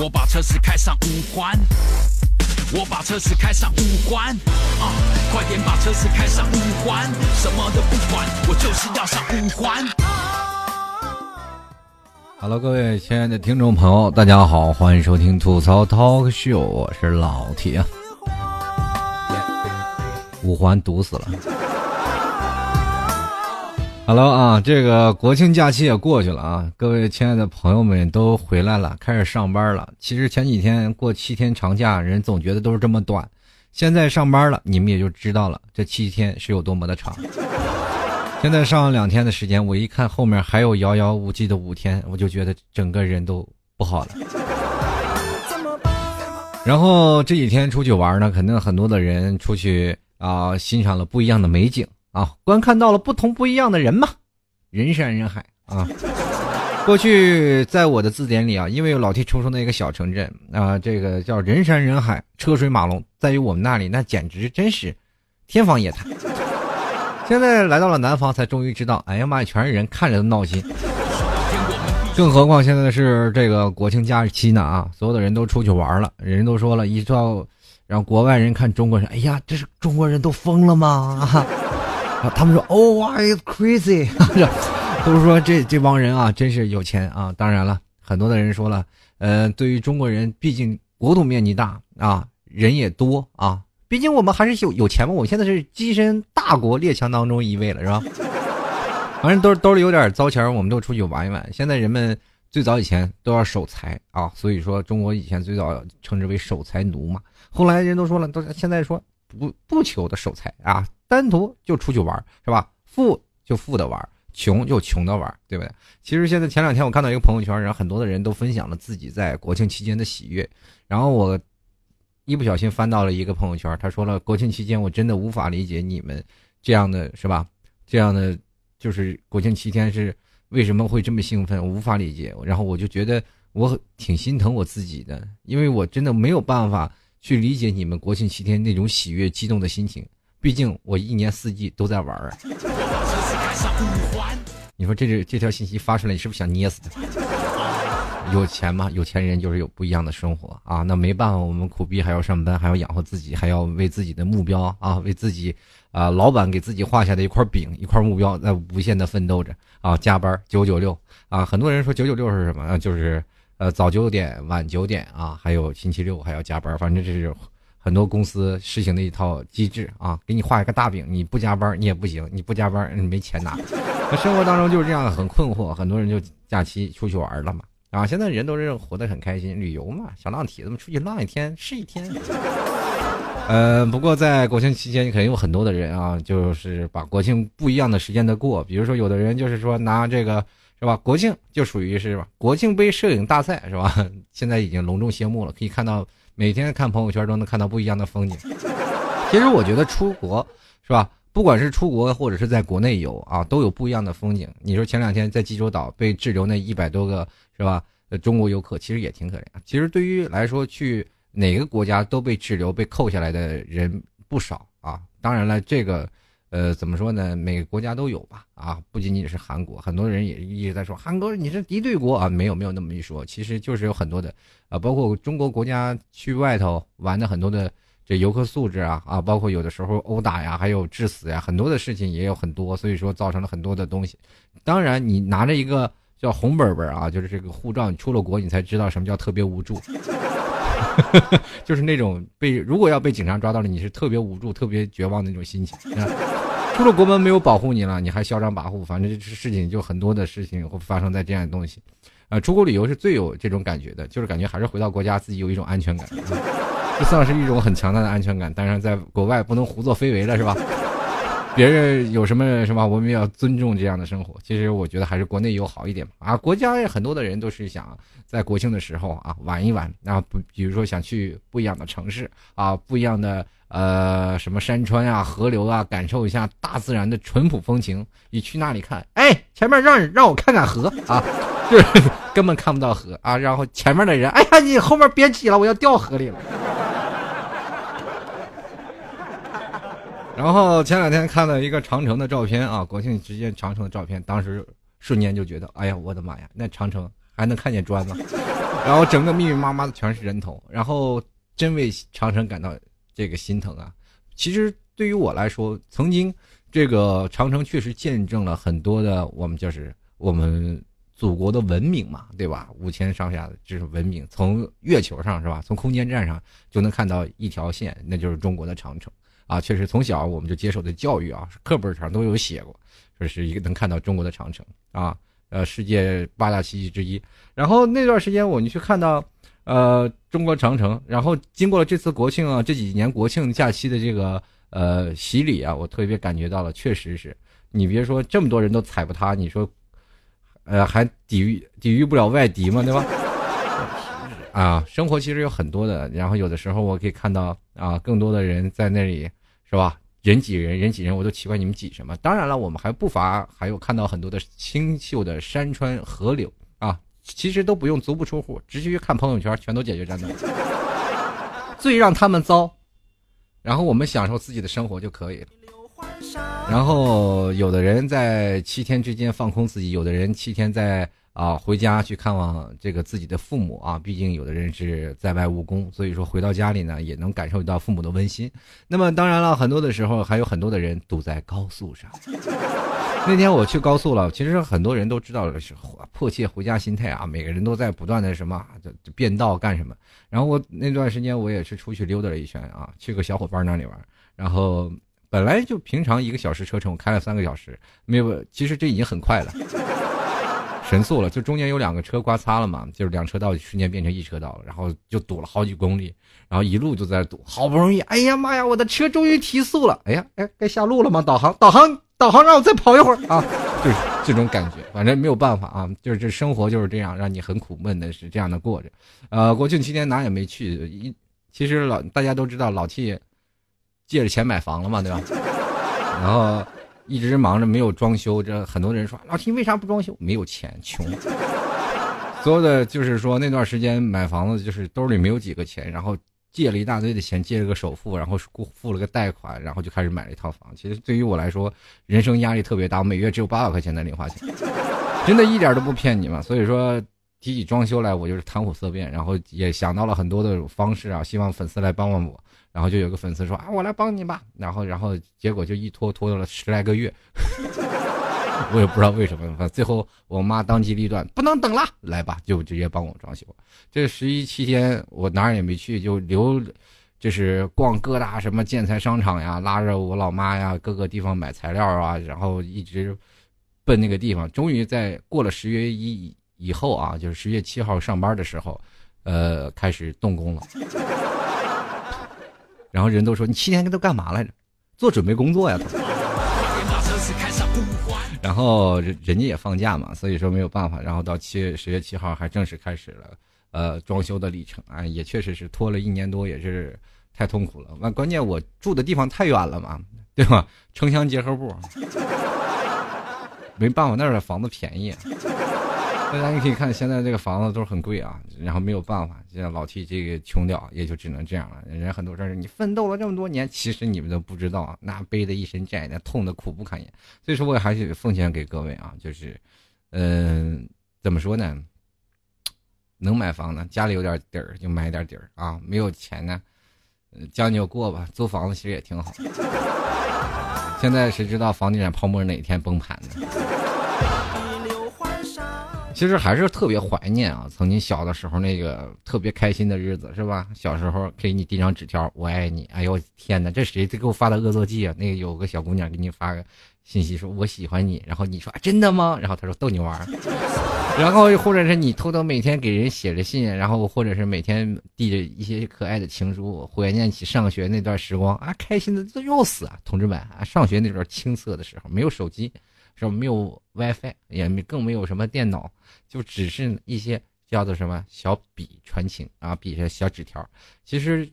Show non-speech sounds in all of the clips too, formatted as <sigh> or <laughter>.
我把车子开上五环，我把车子开上五环，啊，快点把车子开上五环，什么都不管，我就是要上五环。Hello，各位亲爱的听众朋友，大家好，欢迎收听吐槽 Talk Show，我是老铁。五环堵死了。Hello 啊，这个国庆假期也过去了啊，各位亲爱的朋友们都回来了，开始上班了。其实前几天过七天长假，人总觉得都是这么短，现在上班了，你们也就知道了，这七天是有多么的长。<laughs> 现在上了两天的时间，我一看后面还有遥遥无期的五天，我就觉得整个人都不好了。然后这几天出去玩呢，肯定很多的人出去啊，欣赏了不一样的美景。啊，观看到了不同不一样的人嘛，人山人海啊。过去在我的字典里啊，因为老提出生的一个小城镇啊，这个叫人山人海、车水马龙，在于我们那里那简直真是天方夜谭。现在来到了南方，才终于知道，哎呀妈呀，全是人，看着都闹心。更何况现在是这个国庆假期呢啊，所有的人都出去玩了，人都说了一照让国外人看中国人，哎呀，这是中国人都疯了吗？啊他们说，Oh, I crazy，<laughs> 都是说这这帮人啊，真是有钱啊。当然了，很多的人说了，呃，对于中国人，毕竟国土面积大啊，人也多啊，毕竟我们还是有有钱嘛。我现在是跻身大国列强当中一位了，是吧？<laughs> 反正兜兜里有点糟钱，我们都出去玩一玩。现在人们最早以前都要守财啊，所以说中国以前最早称之为守财奴嘛。后来人都说了，都现在说不不求的守财啊。单独就出去玩是吧？富就富的玩，穷就穷的玩，对不对？其实现在前两天我看到一个朋友圈，然后很多的人都分享了自己在国庆期间的喜悦。然后我一不小心翻到了一个朋友圈，他说了：“国庆期间我真的无法理解你们这样的是吧？这样的就是国庆七天是为什么会这么兴奋？我无法理解。”然后我就觉得我挺心疼我自己的，因为我真的没有办法去理解你们国庆七天那种喜悦、激动的心情。毕竟我一年四季都在玩儿。你说这这这条信息发出来，你是不是想捏死他？有钱吗？有钱人就是有不一样的生活啊。那没办法，我们苦逼还要上班，还要养活自己，还要为自己的目标啊，为自己啊，老板给自己画下的一块饼、一块目标，在无限的奋斗着啊，加班九九六啊。很多人说九九六是什么？啊，就是呃早九点晚九点啊，还有星期六还要加班，反正这是。很多公司实行的一套机制啊，给你画一个大饼，你不加班你也不行，你不加班你没钱拿。<laughs> 生活当中就是这样，很困惑，很多人就假期出去玩了嘛。啊，现在人都是活得很开心，旅游嘛，小浪蹄子们出去浪一天是一天。<laughs> 呃，不过在国庆期间，肯定有很多的人啊，就是把国庆不一样的时间的过，比如说有的人就是说拿这个是吧，国庆就属于是吧，国庆杯摄影大赛是吧？<laughs> 现在已经隆重谢幕了，可以看到。每天看朋友圈都能看到不一样的风景。其实我觉得出国是吧？不管是出国或者是在国内游啊，都有不一样的风景。你说前两天在济州岛被滞留那一百多个是吧？中国游客其实也挺可怜。其实对于来说，去哪个国家都被滞留、被扣下来的人不少啊。当然了，这个。呃，怎么说呢？每个国家都有吧，啊，不仅仅是韩国，很多人也一直在说韩国你是敌对国啊，没有没有那么一说，其实就是有很多的，啊，包括中国国家去外头玩的很多的这游客素质啊，啊，包括有的时候殴打呀，还有致死呀，很多的事情也有很多，所以说造成了很多的东西。当然，你拿着一个叫红本本啊，就是这个护照，你出了国，你才知道什么叫特别无助。<laughs> 就是那种被如果要被警察抓到了，你是特别无助、特别绝望的那种心情。出了国门没有保护你了，你还嚣张跋扈，反正这事情就很多的事情会发生在这样的东西。呃，出国旅游是最有这种感觉的，就是感觉还是回到国家自己有一种安全感，这算是一种很强大的安全感。当然，在国外不能胡作非为了，是吧？别人有什么什么，我们要尊重这样的生活。其实我觉得还是国内游好一点啊。国家很多的人都是想在国庆的时候啊玩一玩，啊，比如说想去不一样的城市啊，不一样的呃什么山川啊、河流啊，感受一下大自然的淳朴风情。你去那里看，哎，前面让让我看看河啊，<laughs> 就是根本看不到河啊。然后前面的人，哎呀，你后面别挤了，我要掉河里了。然后前两天看了一个长城的照片啊，国庆期间长城的照片，当时瞬间就觉得，哎呀，我的妈呀，那长城还能看见砖吗？然后整个密密麻麻的全是人头，然后真为长城感到这个心疼啊。其实对于我来说，曾经这个长城确实见证了很多的我们就是我们祖国的文明嘛，对吧？五千上下的这是文明，从月球上是吧？从空间站上就能看到一条线，那就是中国的长城啊。确实从小我们就接受的教育啊，课本上都有写过，这是一个能看到中国的长城啊。呃，世界八大奇迹之一。然后那段时间，我们去看到，呃，中国长城。然后经过了这次国庆啊，这几年国庆假期的这个呃洗礼啊，我特别感觉到了，确实是你别说这么多人都踩不塌，你说，呃，还抵御抵御不了外敌嘛，对吧？<laughs> 啊，生活其实有很多的。然后有的时候我可以看到啊，更多的人在那里，是吧？人挤人，人挤人，我都奇怪你们挤什么。当然了，我们还不乏还有看到很多的清秀的山川河流啊，其实都不用足不出户，直接去看朋友圈，全都解决战斗。<laughs> 最让他们糟，然后我们享受自己的生活就可以了。然后有的人在七天之间放空自己，有的人七天在。啊，回家去看望这个自己的父母啊，毕竟有的人是在外务工，所以说回到家里呢，也能感受到父母的温馨。那么当然了，很多的时候还有很多的人堵在高速上。<laughs> 那天我去高速了，其实很多人都知道的是迫切回家心态啊，每个人都在不断的什么变道干什么。然后我那段时间我也是出去溜达了一圈啊，去个小伙伴那里玩。然后本来就平常一个小时车程，我开了三个小时，没有，其实这已经很快了。神速了，就中间有两个车刮擦了嘛，就是两车道瞬间变成一车道了，然后就堵了好几公里，然后一路就在堵，好不容易，哎呀妈呀，我的车终于提速了，哎呀，哎，该下路了吗？导航，导航，导航，让我再跑一会儿啊，就是这种感觉，反正没有办法啊，就是这生活就是这样，让你很苦闷的是这样的过着，呃，国庆期间哪也没去，一其实老大家都知道老 T 借着钱买房了嘛，对吧？然后。一直忙着没有装修，这很多人说老秦为啥不装修？没有钱，穷。<laughs> 所有的就是说那段时间买房子就是兜里没有几个钱，然后借了一大堆的钱，借了个首付，然后付了个贷款，然后就开始买了一套房。其实对于我来说，人生压力特别大，我每月只有八百块钱的零花钱，真的一点都不骗你们。所以说提起装修来，我就是谈虎色变，然后也想到了很多的方式啊，希望粉丝来帮帮我。然后就有个粉丝说啊，我来帮你吧。然后，然后结果就一拖拖了十来个月，<laughs> 我也不知道为什么。反最后我妈当机立断，不能等了，来吧，就直接帮我装修。这十一期间我哪儿也没去，就留，就是逛各大什么建材商场呀，拉着我老妈呀，各个地方买材料啊，然后一直奔那个地方。终于在过了十月一以后啊，就是十月七号上班的时候，呃，开始动工了。然后人都说你七天都干嘛来着？做准备工作呀。然后人人家也放假嘛，所以说没有办法。然后到七月十月七号还正式开始了，呃，装修的历程啊，也确实是拖了一年多，也是太痛苦了。那，关键我住的地方太远了嘛，对吧？城乡结合部，<laughs> 没办法，那儿的房子便宜。<laughs> 大家你可以看，现在这个房子都是很贵啊，然后没有办法，现在老 T 这个穷屌，也就只能这样了。人很多事儿，你奋斗了这么多年，其实你们都不知道，那背的一身债，那痛的苦不堪言。所以说，我还是奉献给各位啊，就是，嗯，怎么说呢？能买房呢，家里有点底儿就买点底儿啊，没有钱呢，将就过吧。租房子其实也挺好。<laughs> 现在谁知道房地产泡沫哪天崩盘呢？其实还是特别怀念啊，曾经小的时候那个特别开心的日子，是吧？小时候给你递张纸条，我爱你。哎呦天哪，这谁给我发的恶作剧啊？那个有个小姑娘给你发个信息，说我喜欢你，然后你说真的吗？然后她说逗你玩然后或者是你偷偷每天给人写着信，然后或者是每天递着一些可爱的情书，怀念起上学那段时光啊，开心的都要死啊！同志们啊，上学那段青涩的时候，没有手机。是没有 WiFi，也没更没有什么电脑，就只是一些叫做什么小笔传情啊，笔上小纸条。其实，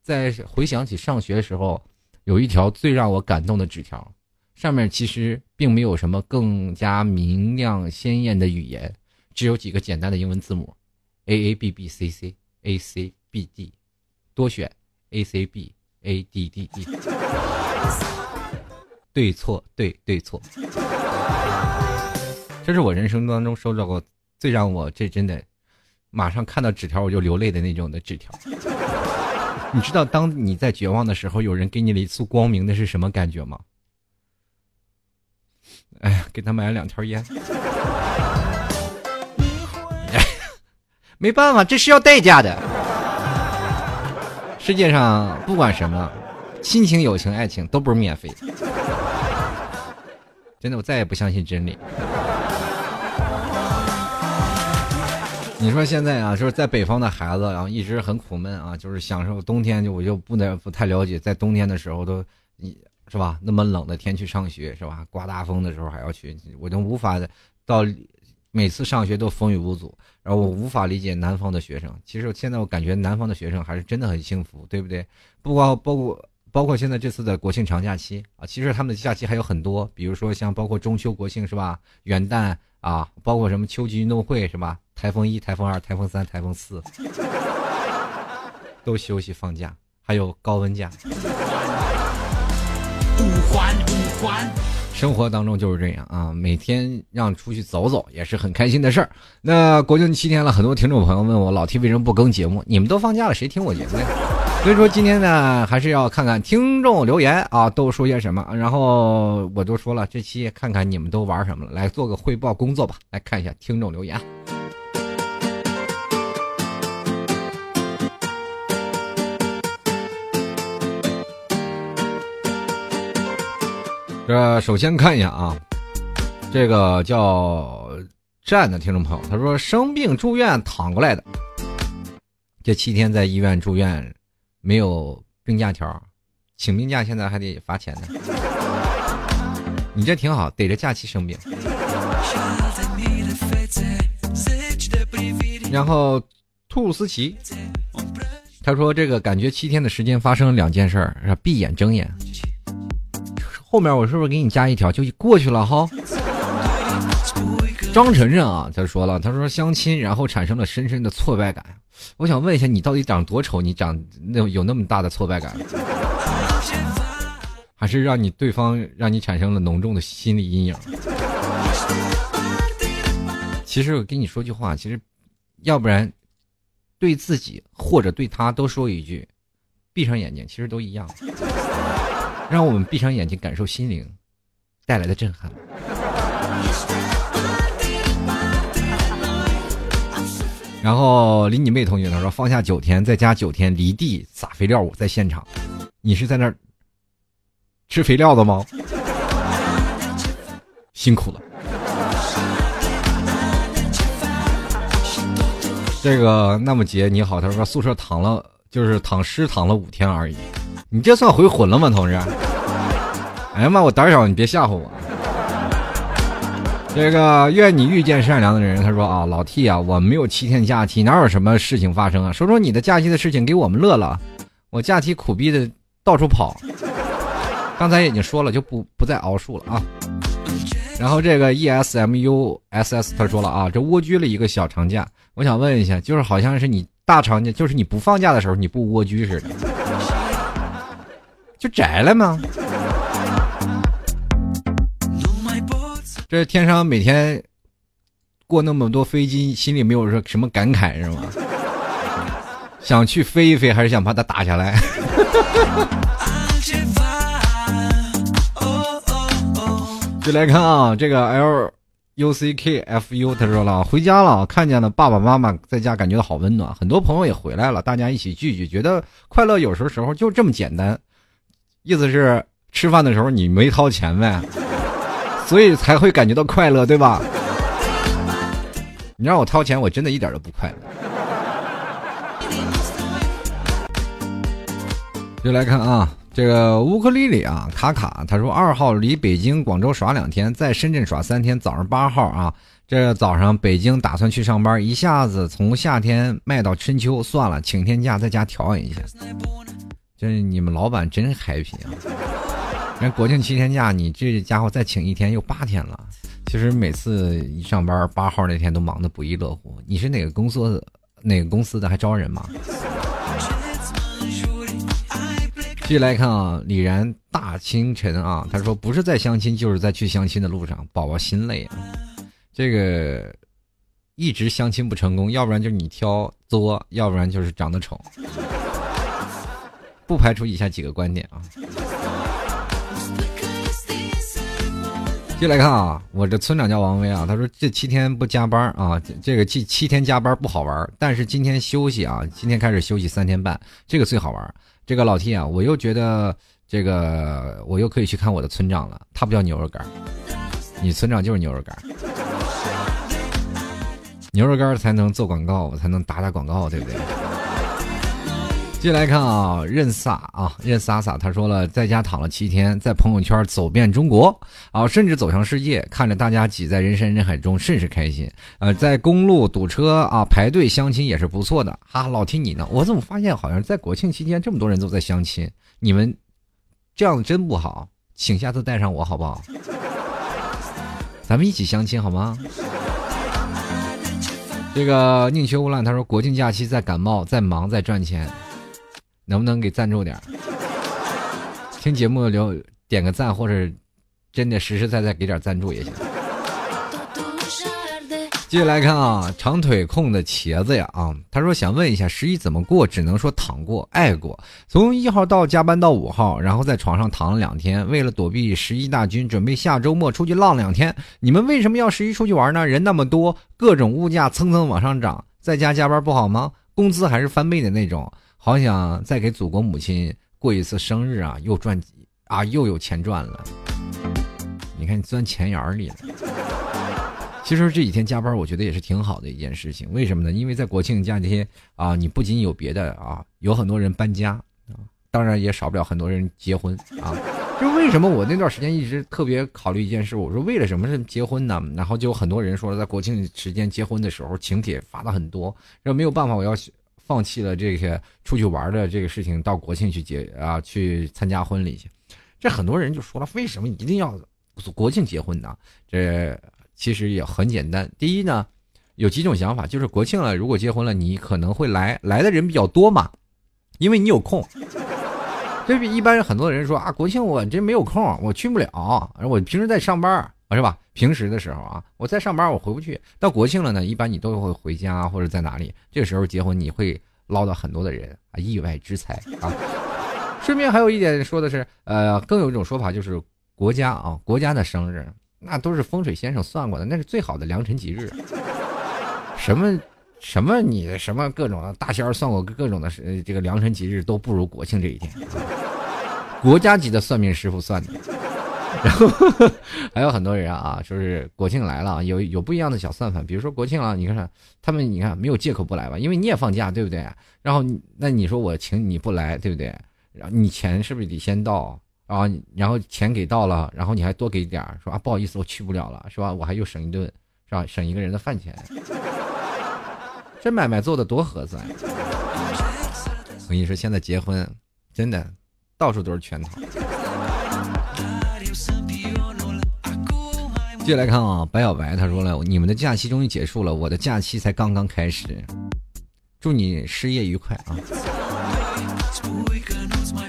在回想起上学的时候，有一条最让我感动的纸条，上面其实并没有什么更加明亮鲜艳的语言，只有几个简单的英文字母：A A B B C C A C B D，多选 A C B A D D D。<laughs> 对错对对错。这是我人生当中收到过最让我这真的马上看到纸条我就流泪的那种的纸条。你知道，当你在绝望的时候，有人给你了一束光明，那是什么感觉吗？哎呀，给他买了两条烟。没办法，这是要代价的。世界上不管什么，亲情、友情、爱情都不是免费的。真的，我再也不相信真理。你说现在啊，就是在北方的孩子，然后一直很苦闷啊，就是享受冬天，就我就不能不太了解，在冬天的时候都，是吧？那么冷的天去上学是吧？刮大风的时候还要去，我就无法到每次上学都风雨无阻，然后我无法理解南方的学生。其实现在我感觉南方的学生还是真的很幸福，对不对？不光包括包括现在这次的国庆长假期啊，其实他们的假期还有很多，比如说像包括中秋、国庆是吧？元旦啊，包括什么秋季运动会是吧？台风一、台风二、台风三、台风四，都休息放假，还有高温假。五环五环，生活当中就是这样啊，每天让出去走走也是很开心的事儿。那国庆七天了，很多听众朋友问我老 T 为什么不更节目？你们都放假了，谁听我节目呀？所以说今天呢，还是要看看听众留言啊，都说些什么。然后我都说了，这期看看你们都玩什么了，来做个汇报工作吧。来看一下听众留言。这首先看一下啊，这个叫战的听众朋友，他说生病住院躺过来的，这七天在医院住院，没有病假条，请病假现在还得罚钱呢。<laughs> 你这挺好，逮着假期生病。然后兔思琪，他说这个感觉七天的时间发生了两件事儿，闭眼睁眼。后面我是不是给你加一条就过去了哈？张晨晨啊，他说了，他说相亲然后产生了深深的挫败感。我想问一下，你到底长多丑？你长那有那么大的挫败感？<laughs> 还是让你对方让你产生了浓重的心理阴影？其实我跟你说句话，其实要不然对自己或者对他都说一句，闭上眼睛，其实都一样。让我们闭上眼睛，感受心灵带来的震撼。然后李你妹同学他说放下九天，再加九天离地撒肥料，我在现场。你是在那儿吃肥料的吗？辛苦了。这个那么杰你好，他说宿舍躺了，就是躺尸躺了五天而已。你这算回魂了吗，同志？哎呀妈，我胆小，你别吓唬我。这个愿你遇见善良的人。他说啊，老 T 啊，我没有七天假期，哪有什么事情发生啊？说说你的假期的事情，给我们乐乐。我假期苦逼的到处跑，<laughs> 刚才已经说了，就不不再熬述了啊。然后这个 ESMUSS 他说了啊，这蜗居了一个小长假，我想问一下，就是好像是你大长假，就是你不放假的时候，你不蜗居似的。就宅了吗？这天上每天过那么多飞机，心里没有说什么感慨是吗？想去飞一飞，还是想把它打下来？就来看啊，这个 L U C K F U，他说了，回家了，看见了爸爸妈妈在家，感觉到好温暖。很多朋友也回来了，大家一起聚聚，觉得快乐有时候时候就这么简单。意思是吃饭的时候你没掏钱呗，所以才会感觉到快乐，对吧？你让我掏钱，我真的一点都不快乐。就来看啊，这个乌克丽丽啊，卡卡，他说二号离北京、广州耍两天，在深圳耍三天。早上八号啊，这早上北京打算去上班，一下子从夏天卖到春秋，算了，请天假在家调养一下。这你们老板真 happy 啊！那国庆七天假，你这家伙再请一天又八天了。其实每次一上班八号那天都忙得不亦乐乎。你是哪个公司？哪个公司的还招人吗？继续来看啊，李然大清晨啊，他说不是在相亲，就是在去相亲的路上，宝宝心累啊。这个一直相亲不成功，要不然就是你挑作，要不然就是长得丑。<laughs> 不排除以下几个观点啊。接来看啊，我这村长叫王威啊，他说这七天不加班啊，这个七七天加班不好玩，但是今天休息啊，今天开始休息三天半，这个最好玩。这个老 T 啊，我又觉得这个我又可以去看我的村长了，他不叫牛肉干，你村长就是牛肉干，<laughs> 牛肉干才能做广告，才能打打广告，对不对？接来看啊，任飒啊，任飒飒，他说了，在家躺了七天，在朋友圈走遍中国啊，甚至走向世界，看着大家挤在人山人海中，甚是开心。呃，在公路堵车啊，排队相亲也是不错的。哈，老听你呢，我怎么发现好像在国庆期间这么多人都在相亲？你们这样真不好，请下次带上我好不好？咱们一起相亲好吗？这个宁缺毋滥，他说国庆假期在感冒，在忙，在赚钱。能不能给赞助点听节目留点个赞，或者真的实实在在给点赞助也行。接下来看啊，长腿控的茄子呀啊，他说想问一下十一怎么过？只能说躺过、爱过。从一号到加班到五号，然后在床上躺了两天，为了躲避十一大军，准备下周末出去浪两天。你们为什么要十一出去玩呢？人那么多，各种物价蹭蹭往上涨，在家加班不好吗？工资还是翻倍的那种。好想再给祖国母亲过一次生日啊！又赚啊，又有钱赚了。你看你钻钱眼儿里了。其实这几天加班，我觉得也是挺好的一件事情。为什么呢？因为在国庆假期啊，你不仅有别的啊，有很多人搬家啊，当然也少不了很多人结婚啊。就为什么我那段时间一直特别考虑一件事？我说为了什么是结婚呢？然后就有很多人说，在国庆时间结婚的时候，请帖发的很多，然后没有办法，我要。放弃了这些出去玩的这个事情，到国庆去结啊，去参加婚礼去。这很多人就说了，为什么一定要国庆结婚呢？这其实也很简单。第一呢，有几种想法，就是国庆了，如果结婚了，你可能会来，来的人比较多嘛，因为你有空。这比一般很多人说啊，国庆我这没有空，我去不了，我平时在上班。是吧？平时的时候啊，我在上班，我回不去。到国庆了呢，一般你都会回家或者在哪里。这个时候结婚，你会捞到很多的人啊，意外之财啊。顺便还有一点说的是，呃，更有一种说法就是国家啊，国家的生日那都是风水先生算过的，那是最好的良辰吉日。什么什么你什么各种大仙算过各种的这个良辰吉日都不如国庆这一天。国家级的算命师傅算的。然 <laughs> 后还有很多人啊，说是国庆来了，有有不一样的小算盘。比如说国庆了，你看看他们，你看没有借口不来吧？因为你也放假，对不对？然后那你说我请你不来，对不对？然后你钱是不是得先到？啊然后钱给到了，然后你还多给点说啊，不好意思，我去不了了，是吧？我还又省一顿，是吧？省一个人的饭钱，这买卖做的多合算。<laughs> 我跟你说，现在结婚真的到处都是圈套。接下来看啊，白小白他说了，你们的假期终于结束了，我的假期才刚刚开始，祝你失业愉快啊！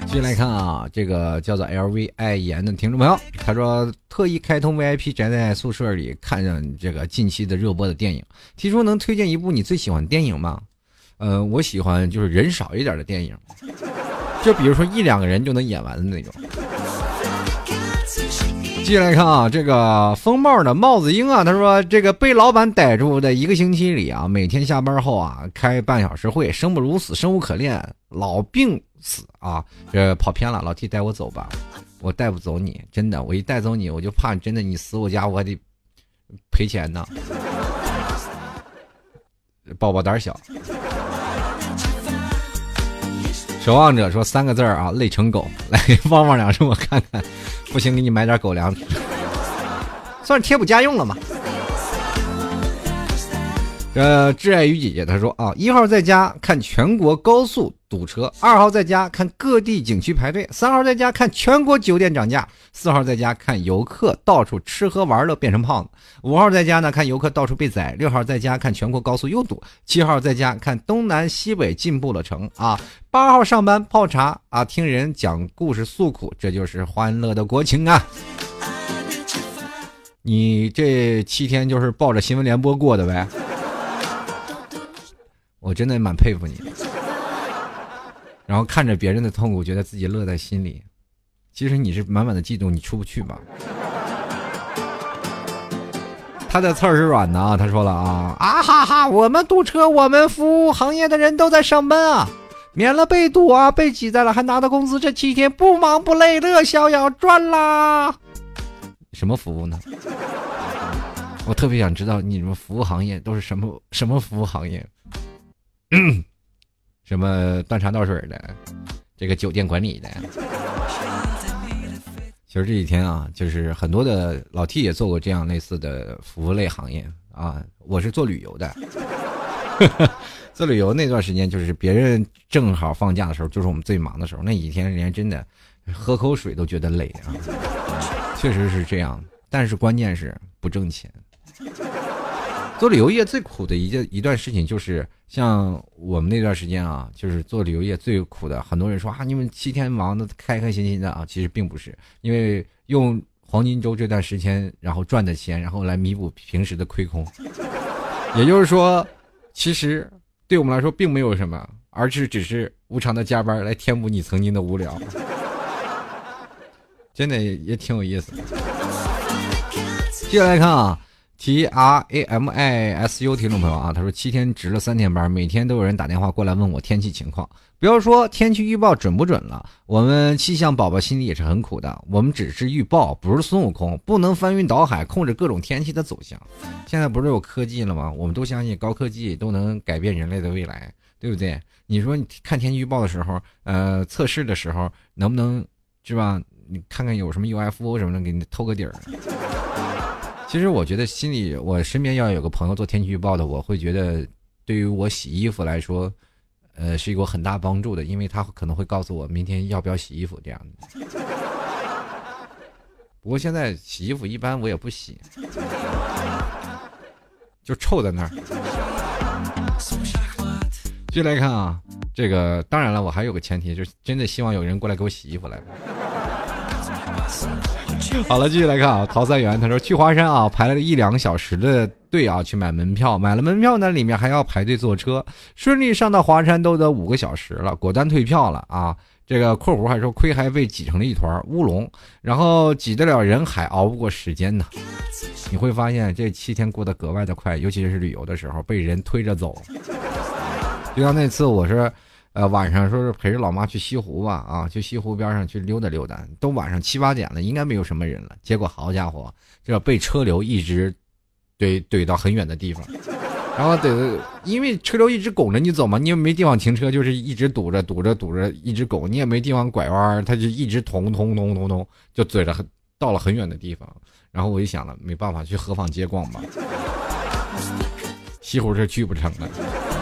接下来看啊，这个叫做 L V 爱言的听众朋友，他说特意开通 V I P 宅在宿舍里看这个近期的热播的电影，提出能推荐一部你最喜欢电影吗？呃，我喜欢就是人少一点的电影，就比如说一两个人就能演完的那种。接下来看啊，这个风帽的帽子鹰啊，他说这个被老板逮住的一个星期里啊，每天下班后啊开半小时会，生不如死，生无可恋，老病死啊，这跑偏了，老 T 带我走吧，我带不走你，真的，我一带走你，我就怕真的你死我家，我还得赔钱呢。宝宝胆小，守望者说三个字儿啊，累成狗，来汪汪两声我看看。不行，给你买点狗粮，算是贴补家用了嘛。呃，挚爱与姐姐她说啊，一号在家看全国高速堵车，二号在家看各地景区排队，三号在家看全国酒店涨价，四号在家看游客到处吃喝玩乐变成胖子，五号在家呢看游客到处被宰，六号在家看全国高速又堵，七号在家看东南西北进步了成啊。八号上班泡茶啊，听人讲故事诉苦，这就是欢乐的国情啊！你这七天就是抱着新闻联播过的呗？我真的蛮佩服你。然后看着别人的痛苦，觉得自己乐在心里。其实你是满满的嫉妒，你出不去吧？他的刺儿是软的啊！他说了啊啊哈哈！我们堵车，我们服务行业的人都在上班啊，免了被堵啊，被挤在了，还拿到工资，这七天不忙不累，乐逍遥赚啦！什么服务呢？我特别想知道你们服务行业都是什么什么服务行业？<coughs> 什么端茶倒水的，这个酒店管理的。其实这几天啊，就是很多的老 T 也做过这样类似的服务类行业啊。我是做旅游的，<laughs> 做旅游那段时间，就是别人正好放假的时候，就是我们最忙的时候。那几天，人家真的喝口水都觉得累啊，确实是这样。但是关键是不挣钱。做旅游业最苦的一件一段事情，就是像我们那段时间啊，就是做旅游业最苦的。很多人说啊，你们七天忙的开开心心的啊，其实并不是，因为用黄金周这段时间，然后赚的钱，然后来弥补平时的亏空。<laughs> 也就是说，其实对我们来说并没有什么，而是只是无偿的加班来填补你曾经的无聊。<laughs> 真的也挺有意思的。接下来看啊。T R A M I S U 听众朋友啊，他说七天值了三天班，每天都有人打电话过来问我天气情况。不要说天气预报准不准了，我们气象宝宝心里也是很苦的。我们只是预报，不是孙悟空，不能翻云倒海控制各种天气的走向。现在不是有科技了吗？我们都相信高科技都能改变人类的未来，对不对？你说你看天气预报的时候，呃，测试的时候能不能是吧？你看看有什么 UFO 什么的，给你透个底儿。其实我觉得心里，我身边要有个朋友做天气预报的，我会觉得对于我洗衣服来说，呃，是一个很大帮助的，因为他可能会告诉我明天要不要洗衣服这样的。不过现在洗衣服一般我也不洗，就臭在那儿。继续来看啊，这个当然了，我还有个前提，就是真的希望有人过来给我洗衣服来。好了，继续来看啊，陶三元他说去华山啊，排了个一两个小时的队啊，去买门票，买了门票呢，里面还要排队坐车，顺利上到华山都得五个小时了，果断退票了啊。这个括弧还说亏还被挤成了一团乌龙，然后挤得了人海，熬不过时间呢。你会发现这七天过得格外的快，尤其是旅游的时候被人推着走，就像那次我是。呃，晚上说是陪着老妈去西湖吧，啊，去西湖边上去溜达溜达，都晚上七八点了，应该没有什么人了。结果好家伙，这被车流一直怼怼到很远的地方，然后怼，因为车流一直拱着你走嘛，你也没地方停车，就是一直堵着堵着堵着，一直拱，你也没地方拐弯，他就一直捅捅捅捅捅，就怼着到了很远的地方。然后我就想了，没办法，去河坊街逛吧，西湖是去不成了。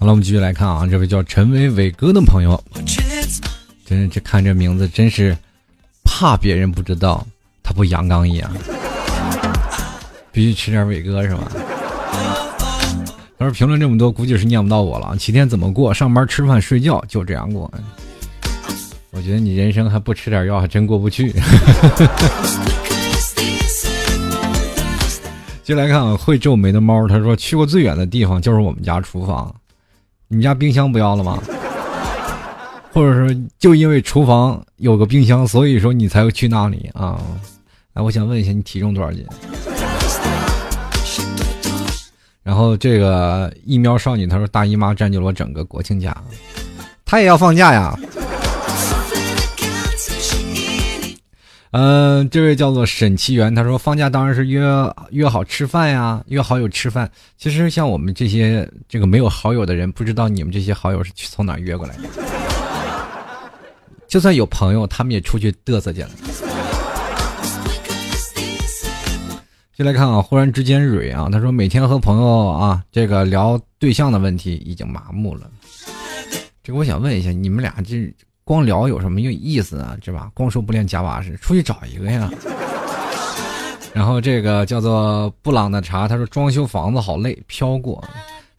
好了，我们继续来看啊，这位叫陈伟伟哥的朋友，真是这看这名字真是怕别人不知道他不阳刚一样，必须吃点伟哥是吧？他说评论这么多，估计是念不到我了。七天怎么过？上班、吃饭、睡觉，就这样过。我觉得你人生还不吃点药，还真过不去。<laughs> 接来看啊会皱眉的猫，他说去过最远的地方就是我们家厨房。你家冰箱不要了吗？或者说，就因为厨房有个冰箱，所以说你才会去那里啊？哎，我想问一下，你体重多少斤？然后这个疫苗少女她说，大姨妈占据了我整个国庆假，她也要放假呀。嗯，这位叫做沈奇源，他说放假当然是约约好吃饭呀，约好友吃饭。其实像我们这些这个没有好友的人，不知道你们这些好友是从哪约过来的。就算有朋友，他们也出去嘚瑟去了。就来看啊，忽然之间蕊啊，他说每天和朋友啊这个聊对象的问题已经麻木了。这个我想问一下，你们俩这。光聊有什么用意思啊，是吧？光说不练假把式，出去找一个呀。<laughs> 然后这个叫做布朗的茶，他说装修房子好累，飘过。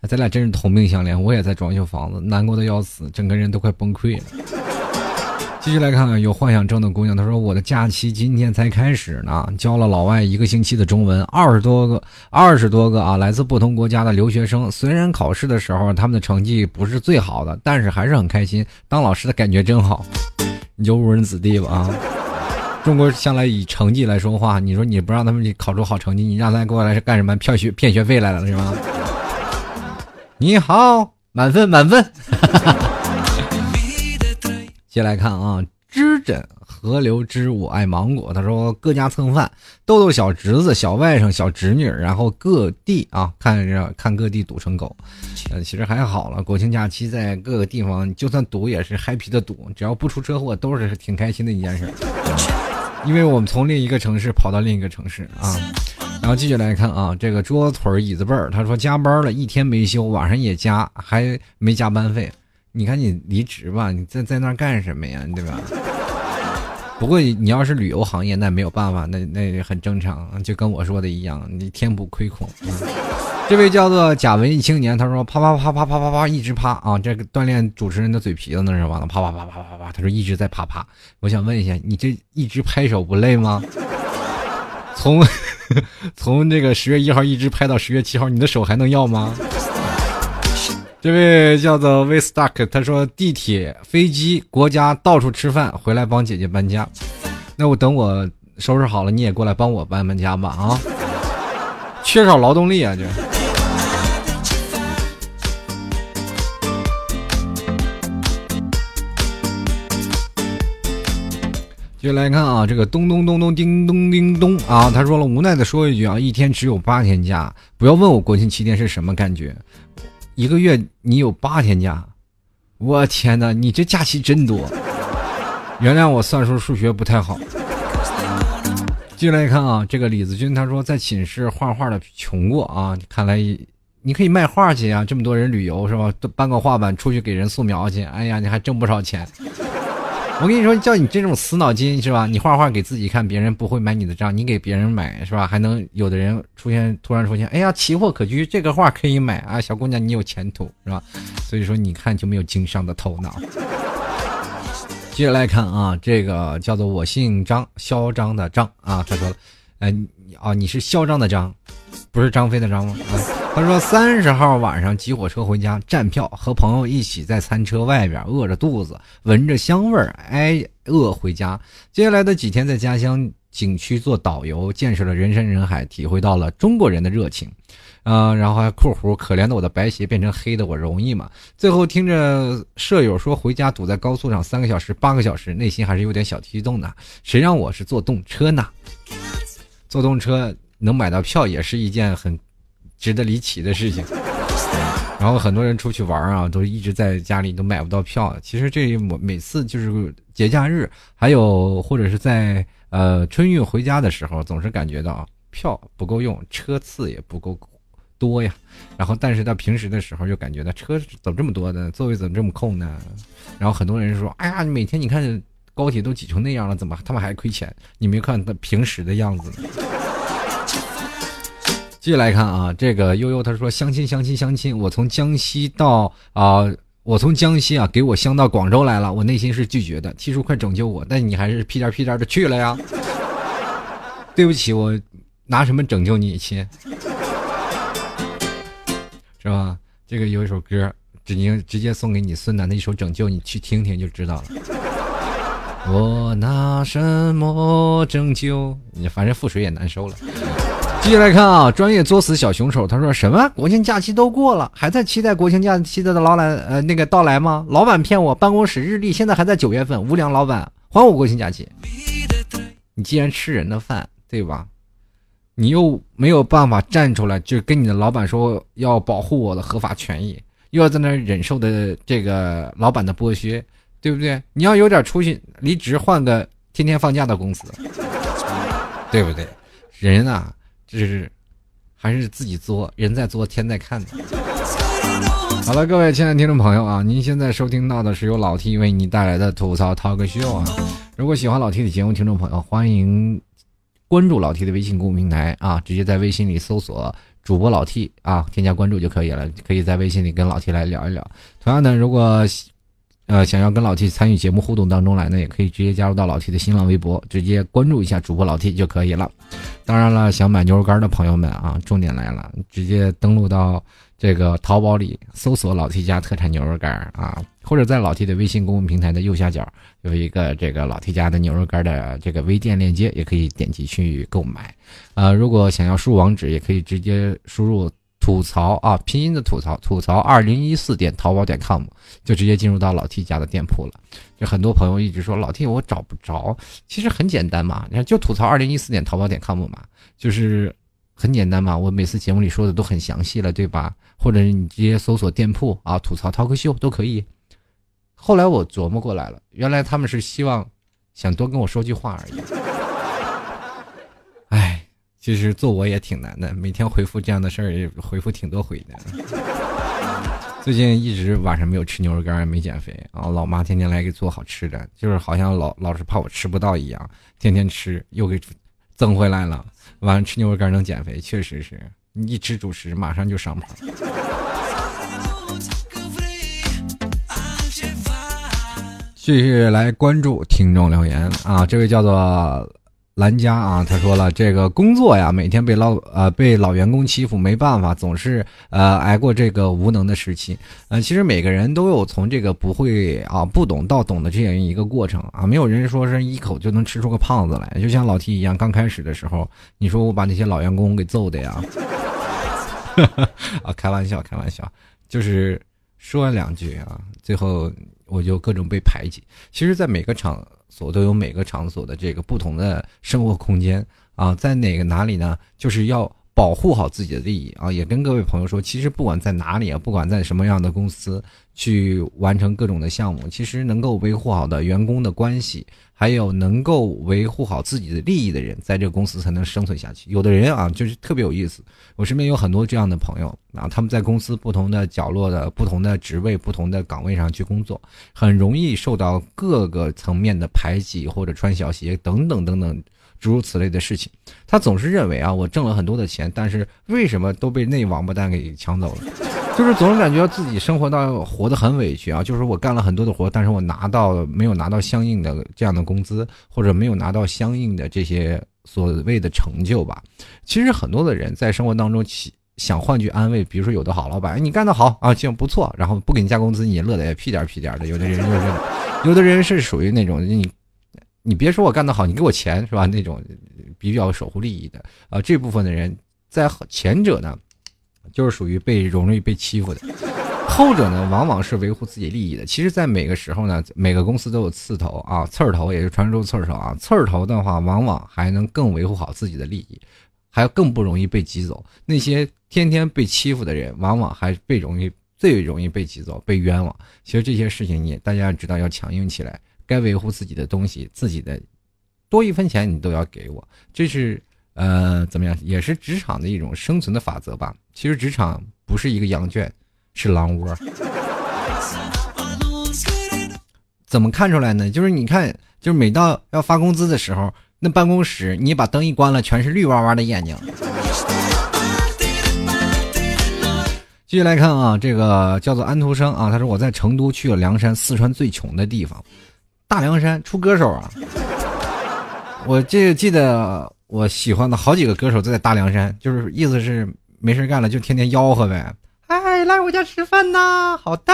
咱俩真是同病相怜，我也在装修房子，难过的要死，整个人都快崩溃了。继续来看看，有幻想症的姑娘，她说：“我的假期今天才开始呢，教了老外一个星期的中文，二十多个，二十多个啊，来自不同国家的留学生。虽然考试的时候他们的成绩不是最好的，但是还是很开心。当老师的感觉真好，你就误人子弟吧啊！中国向来以成绩来说话，你说你不让他们考出好成绩，你让他过来是干什么？骗学骗学费来了是吗？你好，满分满分。”哈哈哈接来看啊，知枕河流之我爱芒果。他说各家蹭饭，逗逗小侄子、小外甥、小侄女，然后各地啊看着看各地堵成狗。呃，其实还好了，国庆假期在各个地方，就算堵也是 happy 的堵，只要不出车祸，都是挺开心的一件事。因为我们从另一个城市跑到另一个城市啊。然后继续来看啊，这个桌腿椅子背儿，他说加班了一天没休，晚上也加，还没加班费。你看你离职吧，你在在那儿干什么呀？对吧？不过你要是旅游行业，那没有办法，那那也很正常，就跟我说的一样，你填补亏空。这位叫做贾文艺青年，他说啪啪啪啪啪啪啪一直啪啊，这个锻炼主持人的嘴皮子那是吧？啪啪啪啪啪啪，他说一直在啪啪。我想问一下，你这一直拍手不累吗？从 <laughs> 从这个十月一号一直拍到十月七号，你的手还能要吗？这位叫做 w s t u c k 他说地铁、飞机、国家到处吃饭，回来帮姐姐搬家。那我等我收拾好了，你也过来帮我搬搬家吧啊！缺少劳动力啊，这。接下来看啊，这个咚咚咚咚叮咚叮咚啊，他说了，无奈的说一句啊，一天只有八天假，不要问我国庆七天是什么感觉。一个月你有八天假，我天哪，你这假期真多！原谅我算术数学不太好。进来一看啊，这个李子君他说在寝室画画的穷过啊，看来你可以卖画去啊，这么多人旅游是吧？搬个画板出去给人素描去，哎呀，你还挣不少钱。我跟你说，叫你这种死脑筋是吧？你画画给自己看，别人不会买你的账；你给别人买是吧？还能有的人出现，突然出现，哎呀，奇货可居，这个画可以买啊！小姑娘，你有前途是吧？所以说，你看就没有经商的头脑。接着来看啊，这个叫做我姓张，嚣张的张啊，他说了，哎，啊，你是嚣张的张，不是张飞的张吗？啊。他说：“三十号晚上挤火车回家，站票，和朋友一起在餐车外边饿着肚子，闻着香味儿，挨饿回家。接下来的几天在家乡景区做导游，见识了人山人海，体会到了中国人的热情。嗯，然后还括弧，可怜的我的白鞋变成黑的，我容易吗？最后听着舍友说回家堵在高速上三个小时、八个小时，内心还是有点小激动的。谁让我是坐动车呢？坐动车能买到票也是一件很……”值得离奇的事情，然后很多人出去玩啊，都一直在家里都买不到票。其实这我每次就是节假日，还有或者是在呃春运回家的时候，总是感觉到票不够用，车次也不够多呀。然后但是到平时的时候，就感觉到车怎么这么多呢？座位怎么这么空呢？然后很多人说：“哎呀，每天你看高铁都挤成那样了，怎么他们还亏钱？你没看他平时的样子。”继续来看啊，这个悠悠他说相亲相亲相亲，我从江西到啊，我从江西啊给我相到广州来了，我内心是拒绝的。T 叔快拯救我，但你还是屁颠屁颠的去了呀。<laughs> 对不起，我拿什么拯救你亲？是吧？这个有一首歌，直接直接送给你孙楠的一首拯救，你去听听就知道了。<laughs> 我拿什么拯救你？反正覆水也难收了。继续来看啊，专业作死小凶手，他说什么？国庆假期都过了，还在期待国庆假期的老来呃那个到来吗？老板骗我，办公室日历现在还在九月份。无良老板，还我国庆假期！你既然吃人的饭，对吧？你又没有办法站出来，就跟你的老板说要保护我的合法权益，又要在那忍受的这个老板的剥削，对不对？你要有点出息，离职换个天天放假的公司，对不对？人啊！这是，还是自己作，人在作，天在看。<laughs> 好了，各位亲爱的听众朋友啊，您现在收听到的是由老 T 为你带来的吐槽 talk show 啊。如果喜欢老 T 的节目，听众朋友欢迎关注老 T 的微信公众平台啊，直接在微信里搜索主播老 T 啊，添加关注就可以了，可以在微信里跟老 T 来聊一聊。同样的，如果呃，想要跟老 T 参与节目互动当中来呢，也可以直接加入到老 T 的新浪微博，直接关注一下主播老 T 就可以了。当然了，想买牛肉干的朋友们啊，重点来了，直接登录到这个淘宝里搜索“老 T 家特产牛肉干”啊，或者在老 T 的微信公众平台的右下角有一个这个老 T 家的牛肉干的这个微店链接，也可以点击去购买。呃，如果想要输入网址，也可以直接输入。吐槽啊，拼音的吐槽，吐槽二零一四点淘宝点 com，就直接进入到老 T 家的店铺了。就很多朋友一直说老 T 我找不着，其实很简单嘛，你看就吐槽二零一四点淘宝点 com 嘛，就是很简单嘛。我每次节目里说的都很详细了，对吧？或者你直接搜索店铺啊，吐槽 talk show 都可以。后来我琢磨过来了，原来他们是希望想多跟我说句话而已。其实做我也挺难的，每天回复这样的事儿回复挺多回的。<laughs> 最近一直晚上没有吃牛肉干，也没减肥啊。老妈天天来给做好吃的，就是好像老老是怕我吃不到一样，天天吃又给增回来了。晚上吃牛肉干能减肥，确实是你一吃主食马上就上胖。<laughs> 继续来关注听众留言啊，这位叫做。兰家啊，他说了，这个工作呀，每天被老呃被老员工欺负，没办法，总是呃挨过这个无能的时期。呃，其实每个人都有从这个不会啊不懂到懂的这样一个过程啊，没有人说是一口就能吃出个胖子来。就像老 T 一样，刚开始的时候，你说我把那些老员工给揍的呀，<laughs> 啊，开玩笑，开玩笑，就是说两句啊，最后我就各种被排挤。其实，在每个场。所都有每个场所的这个不同的生活空间啊，在哪个哪里呢？就是要保护好自己的利益啊！也跟各位朋友说，其实不管在哪里啊，不管在什么样的公司去完成各种的项目，其实能够维护好的员工的关系。还有能够维护好自己的利益的人，在这个公司才能生存下去。有的人啊，就是特别有意思。我身边有很多这样的朋友啊，他们在公司不同的角落的不同的职位、不同的岗位上去工作，很容易受到各个层面的排挤或者穿小鞋等等等等诸如此类的事情。他总是认为啊，我挣了很多的钱，但是为什么都被那王八蛋给抢走了？<laughs> 就是总是感觉自己生活到活得很委屈啊！就是我干了很多的活，但是我拿到没有拿到相应的这样的工资，或者没有拿到相应的这些所谓的成就吧。其实很多的人在生活当中想换句安慰，比如说有的好老板，你干得好啊，行不错，然后不给你加工资，你也乐得屁颠屁颠的。有的人就是，有的人是属于那种你，你别说我干得好，你给我钱是吧？那种比较守护利益的啊。这部分的人在前者呢。就是属于被容易被欺负的，后者呢，往往是维护自己利益的。其实，在每个时候呢，每个公司都有刺头啊，刺儿头也是传说中刺儿头啊。刺儿头的话，往往还能更维护好自己的利益，还更不容易被挤走。那些天天被欺负的人，往往还被容易最容易被挤走、被冤枉。其实这些事情，你大家知道要强硬起来，该维护自己的东西，自己的多一分钱你都要给我，这是。呃，怎么样？也是职场的一种生存的法则吧。其实职场不是一个羊圈，是狼窝。怎么看出来呢？就是你看，就是每到要发工资的时候，那办公室你把灯一关了，全是绿哇哇的眼睛。继续来看啊，这个叫做安徒生啊，他说我在成都去了凉山，四川最穷的地方，大凉山出歌手啊。我这记得。我喜欢的好几个歌手都在大凉山，就是意思是没事干了就天天吆喝呗。哎，来我家吃饭呐！好的。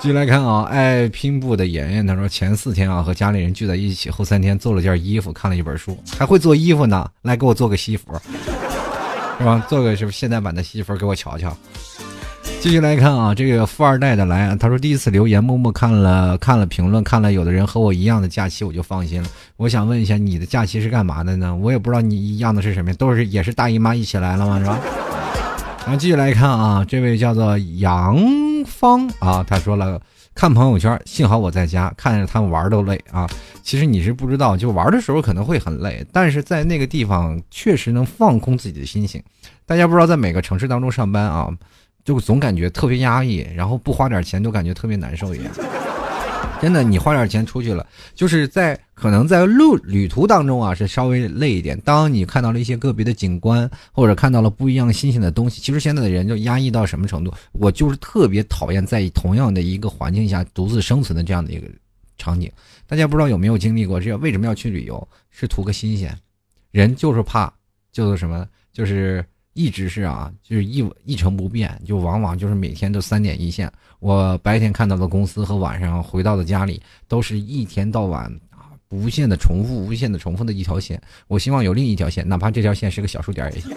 继续来看啊，爱拼布的妍妍，他说前四天啊和家里人聚在一起，后三天做了件衣服，看了一本书，还会做衣服呢。来给我做个西服，是吧？做个是现代版的西服给我瞧瞧。继续来看啊，这个富二代的来啊，他说第一次留言，默默看了看了评论，看了有的人和我一样的假期，我就放心了。我想问一下，你的假期是干嘛的呢？我也不知道你一样的是什么，都是也是大姨妈一起来了吗？是吧？然后继续来看啊，这位叫做杨芳啊，他说了看朋友圈，幸好我在家，看着他们玩都累啊。其实你是不知道，就玩的时候可能会很累，但是在那个地方确实能放空自己的心情。大家不知道，在每个城市当中上班啊。就总感觉特别压抑，然后不花点钱都感觉特别难受一样。真的，你花点钱出去了，就是在可能在路旅途当中啊，是稍微累一点。当你看到了一些个别的景观，或者看到了不一样新鲜的东西，其实现在的人就压抑到什么程度？我就是特别讨厌在同样的一个环境下独自生存的这样的一个场景。大家不知道有没有经历过？这为什么要去旅游？是图个新鲜。人就是怕，就是什么？就是一直是啊，就是一一成不变，就往往就是每天都三点一线。我白天看到的公司和晚上回到的家里，都是一天到晚啊，无限的重复，无限的重复的一条线。我希望有另一条线，哪怕这条线是个小数点也行。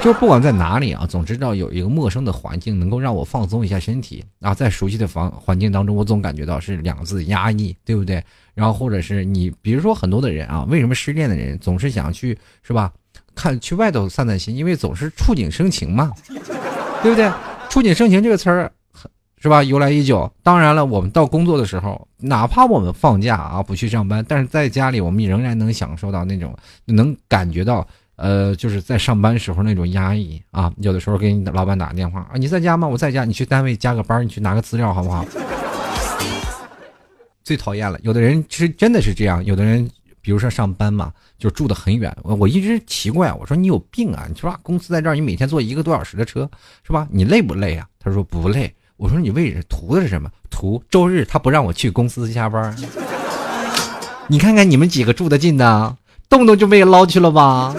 就不管在哪里啊，总知道有一个陌生的环境能够让我放松一下身体啊。在熟悉的房环境当中，我总感觉到是两个字压抑，对不对？然后或者是你，比如说很多的人啊，为什么失恋的人总是想去是吧？看去外头散散心，因为总是触景生情嘛，<laughs> 对不对？触景生情这个词儿。是吧？由来已久。当然了，我们到工作的时候，哪怕我们放假啊，不去上班，但是在家里，我们仍然能享受到那种，能感觉到，呃，就是在上班时候那种压抑啊。有的时候给你老板打个电话啊，你在家吗？我在家，你去单位加个班，你去拿个资料好不好？最讨厌了，有的人其实真的是这样。有的人，比如说上班嘛，就住的很远。我一直奇怪，我说你有病啊？你说公司在这儿，你每天坐一个多小时的车，是吧？你累不累啊？他说不累。我说你为什图的是什么？图周日他不让我去公司加班。你看看你们几个住的近的，动不动就被捞去了吧？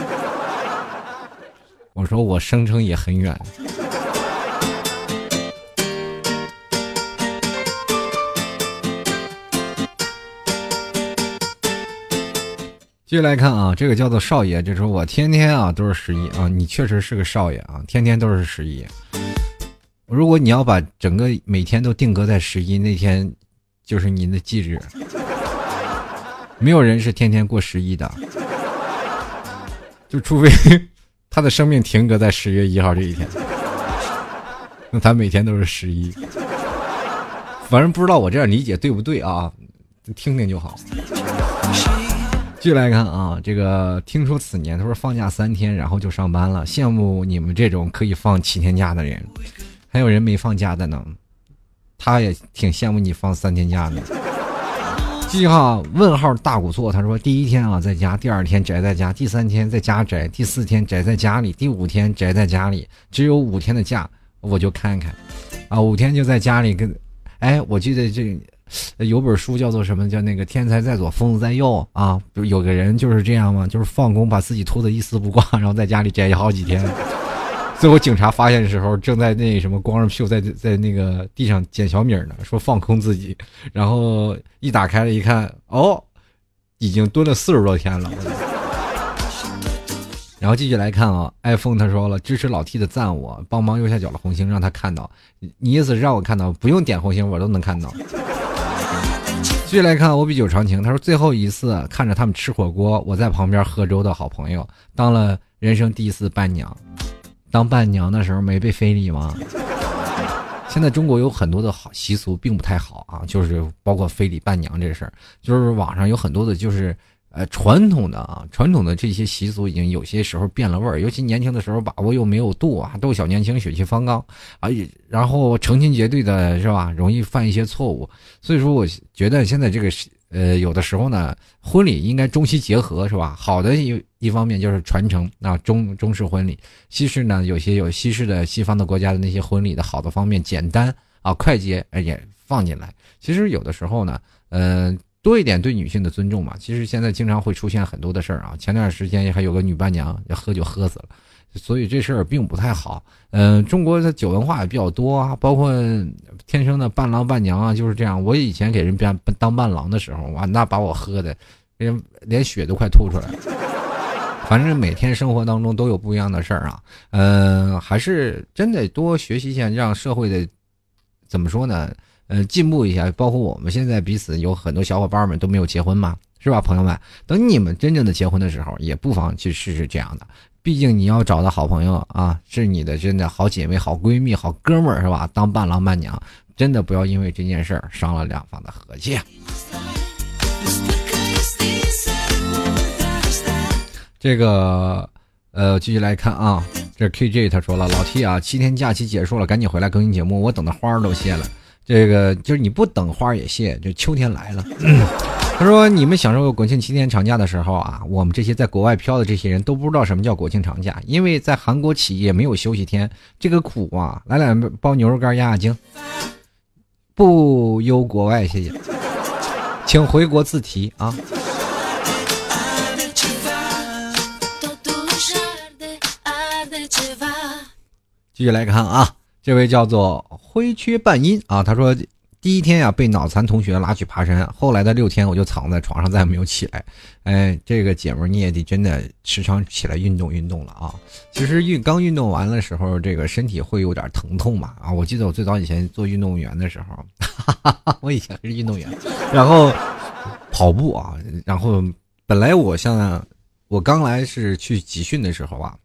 我说我声称也很远。继续来看啊，这个叫做少爷，就是我天天啊都是十一啊，你确实是个少爷啊，天天都是十一。如果你要把整个每天都定格在十一那天，就是您的忌日。没有人是天天过十一的，就除非他的生命停格在十月一号这一天，那他每天都是十一。反正不知道我这样理解对不对啊？听听就好。继续来看啊，这个听说此年他说放假三天，然后就上班了，羡慕你们这种可以放七天假的人。还有人没放假的呢，他也挺羡慕你放三天假的。记号问号大鼓错，他说第一天啊在家，第二天宅在家，第三天在家宅，第四天宅在家里，第五天宅在家里，只有五天的假，我就看看，啊五天就在家里跟，哎我记得这有本书叫做什么叫那个天才在左疯子在右啊，不有个人就是这样嘛，就是放工把自己脱得一丝不挂，然后在家里宅好几天。最后警察发现的时候，正在那什么光着屁股在在那个地上捡小米呢，说放空自己，然后一打开了一看，哦，已经蹲了四十多天了。然后继续来看啊，iPhone 他说了支持老 T 的赞我，帮忙右下角的红星让他看到，你意思是让我看到，不用点红星我都能看到。继续来看，我比酒长情，他说最后一次看着他们吃火锅，我在旁边喝粥的好朋友，当了人生第一次伴娘。当伴娘的时候没被非礼吗？<laughs> 现在中国有很多的好习俗并不太好啊，就是包括非礼伴娘这事儿，就是网上有很多的，就是呃传统的啊，传统的这些习俗已经有些时候变了味儿，尤其年轻的时候把握又没有度啊，都小年轻血气方刚啊，然后成群结队的是吧，容易犯一些错误，所以说我觉得现在这个呃有的时候呢，婚礼应该中西结合是吧？好的一。一方面就是传承啊中中式婚礼，西式呢有些有西式的西方的国家的那些婚礼的好的方面，简单啊快捷也放进来。其实有的时候呢，嗯，多一点对女性的尊重嘛。其实现在经常会出现很多的事儿啊。前段时间还有个女伴娘要喝酒喝死了，所以这事儿并不太好。嗯，中国的酒文化也比较多啊，包括天生的伴郎伴娘啊，就是这样。我以前给人当当伴郎的时候，哇，那把我喝的连连血都快吐出来了。反正每天生活当中都有不一样的事儿啊，嗯，还是真得多学习一下，让社会的怎么说呢？呃，进步一下。包括我们现在彼此有很多小伙伴们都没有结婚嘛，是吧，朋友们？等你们真正的结婚的时候，也不妨去试试这样的。毕竟你要找的好朋友啊，是你的真的好姐妹、好闺蜜、好哥们儿，是吧？当伴郎伴娘，真的不要因为这件事儿伤了两方的和气。这个，呃，继续来看啊，这 KJ 他说了，老 T 啊，七天假期结束了，赶紧回来更新节目，我等的花儿都谢了。这个就是你不等花也谢，就秋天来了。他说：“你们享受国庆七天长假的时候啊，我们这些在国外飘的这些人都不知道什么叫国庆长假，因为在韩国企业没有休息天，这个苦啊！来两包牛肉干压压惊，不忧国外，谢谢，请回国自提啊。”继续来看啊，这位叫做灰缺半阴啊，他说。第一天呀，被脑残同学拉去爬山，后来的六天我就躺在床上，再也没有起来。哎，这个姐们你也得真的时常起来运动运动了啊！其实运刚运动完的时候，这个身体会有点疼痛嘛啊！我记得我最早以前做运动员的时候，哈哈哈我以前是运动员，然后跑步啊，然后本来我像我刚来是去集训的时候啊。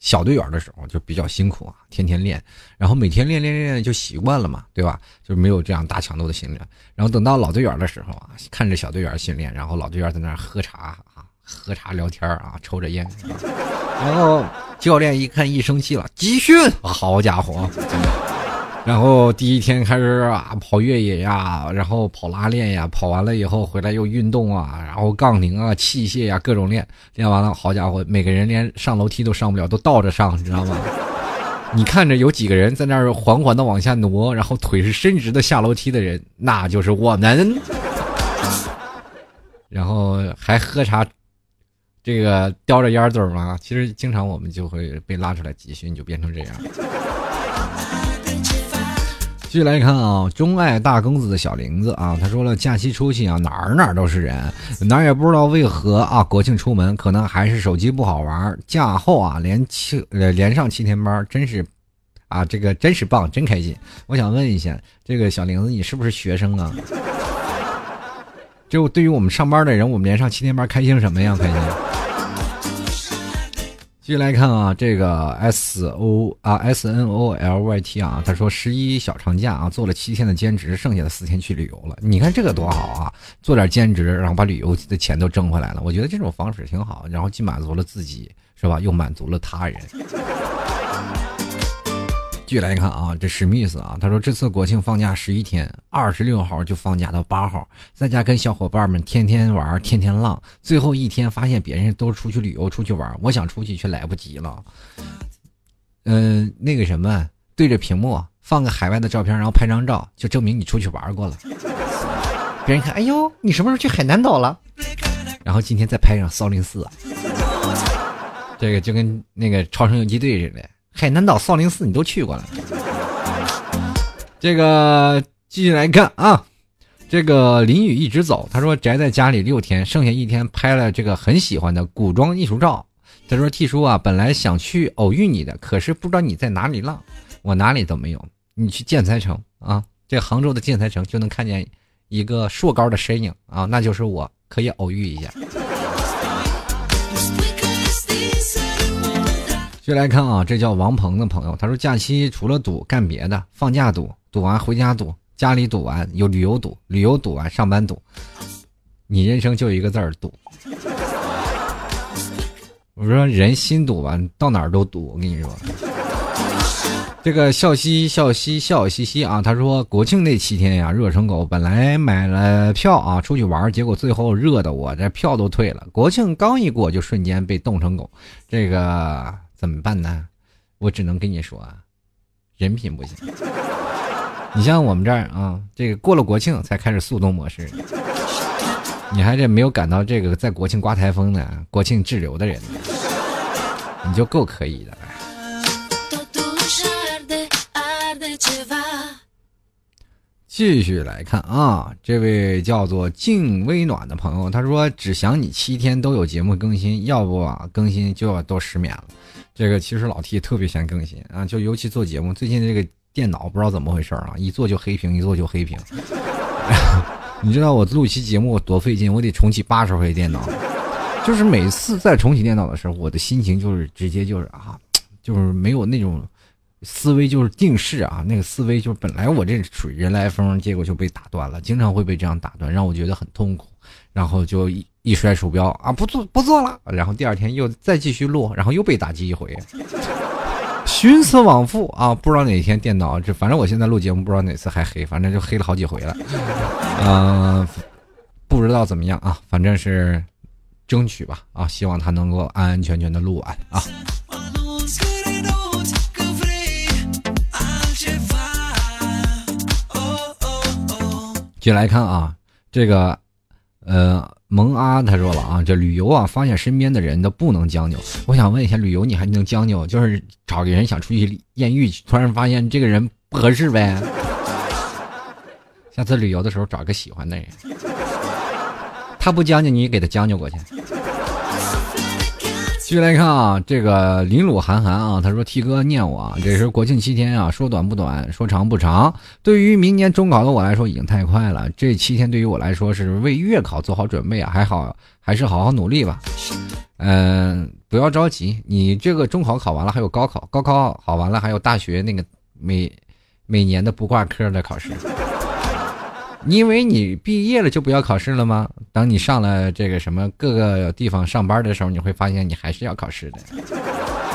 小队员的时候就比较辛苦啊，天天练，然后每天练练练就习惯了嘛，对吧？就没有这样大强度的训练。然后等到老队员的时候啊，看着小队员训练，然后老队员在那喝茶啊，喝茶聊天啊，抽着烟，然后教练一看一生气了，集训，好家伙！然后第一天开始啊跑越野呀，然后跑拉练呀，跑完了以后回来又运动啊，然后杠铃啊、器械呀各种练，练完了，好家伙，每个人连上楼梯都上不了，都倒着上，你知道吗？<laughs> 你看着有几个人在那儿缓缓的往下挪，然后腿是伸直的下楼梯的人，那就是我们。<laughs> 然后还喝茶，这个叼着烟嘴嘛，其实经常我们就会被拉出来集训，就变成这样。继续来看啊，钟爱大公子的小玲子啊，他说了，假期出去啊，哪儿哪儿都是人，哪儿也不知道为何啊，国庆出门可能还是手机不好玩，假后啊连七连上七天班，真是啊这个真是棒，真开心。我想问一下，这个小玲子，你是不是学生啊？就对于我们上班的人，我们连上七天班，开心什么呀？开心。继续来看啊，这个 S O 啊 S N O L Y T 啊，他说十一小长假啊，做了七天的兼职，剩下的四天去旅游了。你看这个多好啊，做点兼职，然后把旅游的钱都挣回来了。我觉得这种方式挺好，然后既满足了自己，是吧？又满足了他人。继续来看啊，这史密斯啊，他说这次国庆放假十一天，二十六号就放假到八号，在家跟小伙伴们天天玩，天天浪。最后一天发现别人都出去旅游，出去玩，我想出去却来不及了。嗯，那个什么，对着屏幕放个海外的照片，然后拍张照，就证明你出去玩过了。别人看，哎呦，你什么时候去海南岛了？然后今天再拍上少林寺，这个就跟那个超生游击队似的。海南岛、少林寺你都去过了，这个继续来看啊，这个林雨一直走，他说宅在家里六天，剩下一天拍了这个很喜欢的古装艺术照。他说 T 叔啊，本来想去偶遇你的，可是不知道你在哪里浪，我哪里都没有。你去建材城啊，这杭州的建材城就能看见一个硕高的身影啊，那就是我，可以偶遇一下。接来看啊，这叫王鹏的朋友，他说假期除了赌干别的，放假赌，赌完回家赌，家里赌完有旅游赌，旅游赌完上班赌，你人生就一个字儿赌。我说人心赌完到哪儿都赌，我跟你说。这个笑嘻笑嘻笑嘻嘻啊，他说国庆那七天呀，热成狗，本来买了票啊出去玩，结果最后热的我这票都退了。国庆刚一过，就瞬间被冻成狗，这个。怎么办呢？我只能跟你说啊，人品不行。你像我们这儿啊，这个过了国庆才开始速冻模式，你还这没有赶到这个在国庆刮台风呢，国庆滞留的人，你就够可以的。继续来看啊，这位叫做静微暖的朋友，他说只想你七天都有节目更新，要不啊更新就要都失眠了。这个其实老 T 特别想更新啊，就尤其做节目，最近这个电脑不知道怎么回事啊，一做就黑屏，一做就黑屏。<laughs> 你知道我录一期节目多费劲，我得重启八十回电脑。就是每次在重启电脑的时候，我的心情就是直接就是啊，就是没有那种思维，就是定势啊，那个思维就是本来我这属于人来疯，结果就被打断了，经常会被这样打断，让我觉得很痛苦。然后就一一摔鼠标啊，不做不做了。然后第二天又再继续录，然后又被打击一回。徇私枉妇啊！不知道哪天电脑这，反正我现在录节目不知道哪次还黑，反正就黑了好几回了。嗯，<laughs> 不知道怎么样啊，反正是争取吧啊，希望他能够安安全全的录完啊。进来看啊，这个，呃，萌阿他说了啊，这旅游啊，发现身边的人都不能将就。我想问一下，旅游你还能将就？就是找个人想出去艳遇，突然发现这个人不合适呗。下次旅游的时候找个喜欢的人，他不将就，你给他将就过去。继续来看啊，这个林鲁韩寒啊，他说：“T 哥念我，这是国庆七天啊，说短不短，说长不长。对于明年中考的我来说，已经太快了。这七天对于我来说是为月考做好准备啊，还好，还是好好努力吧。嗯，不要着急，你这个中考考完了，还有高考，高考考完了，还有大学那个每每年的不挂科的考试。”你以为你毕业了就不要考试了吗？等你上了这个什么各个地方上班的时候，你会发现你还是要考试的。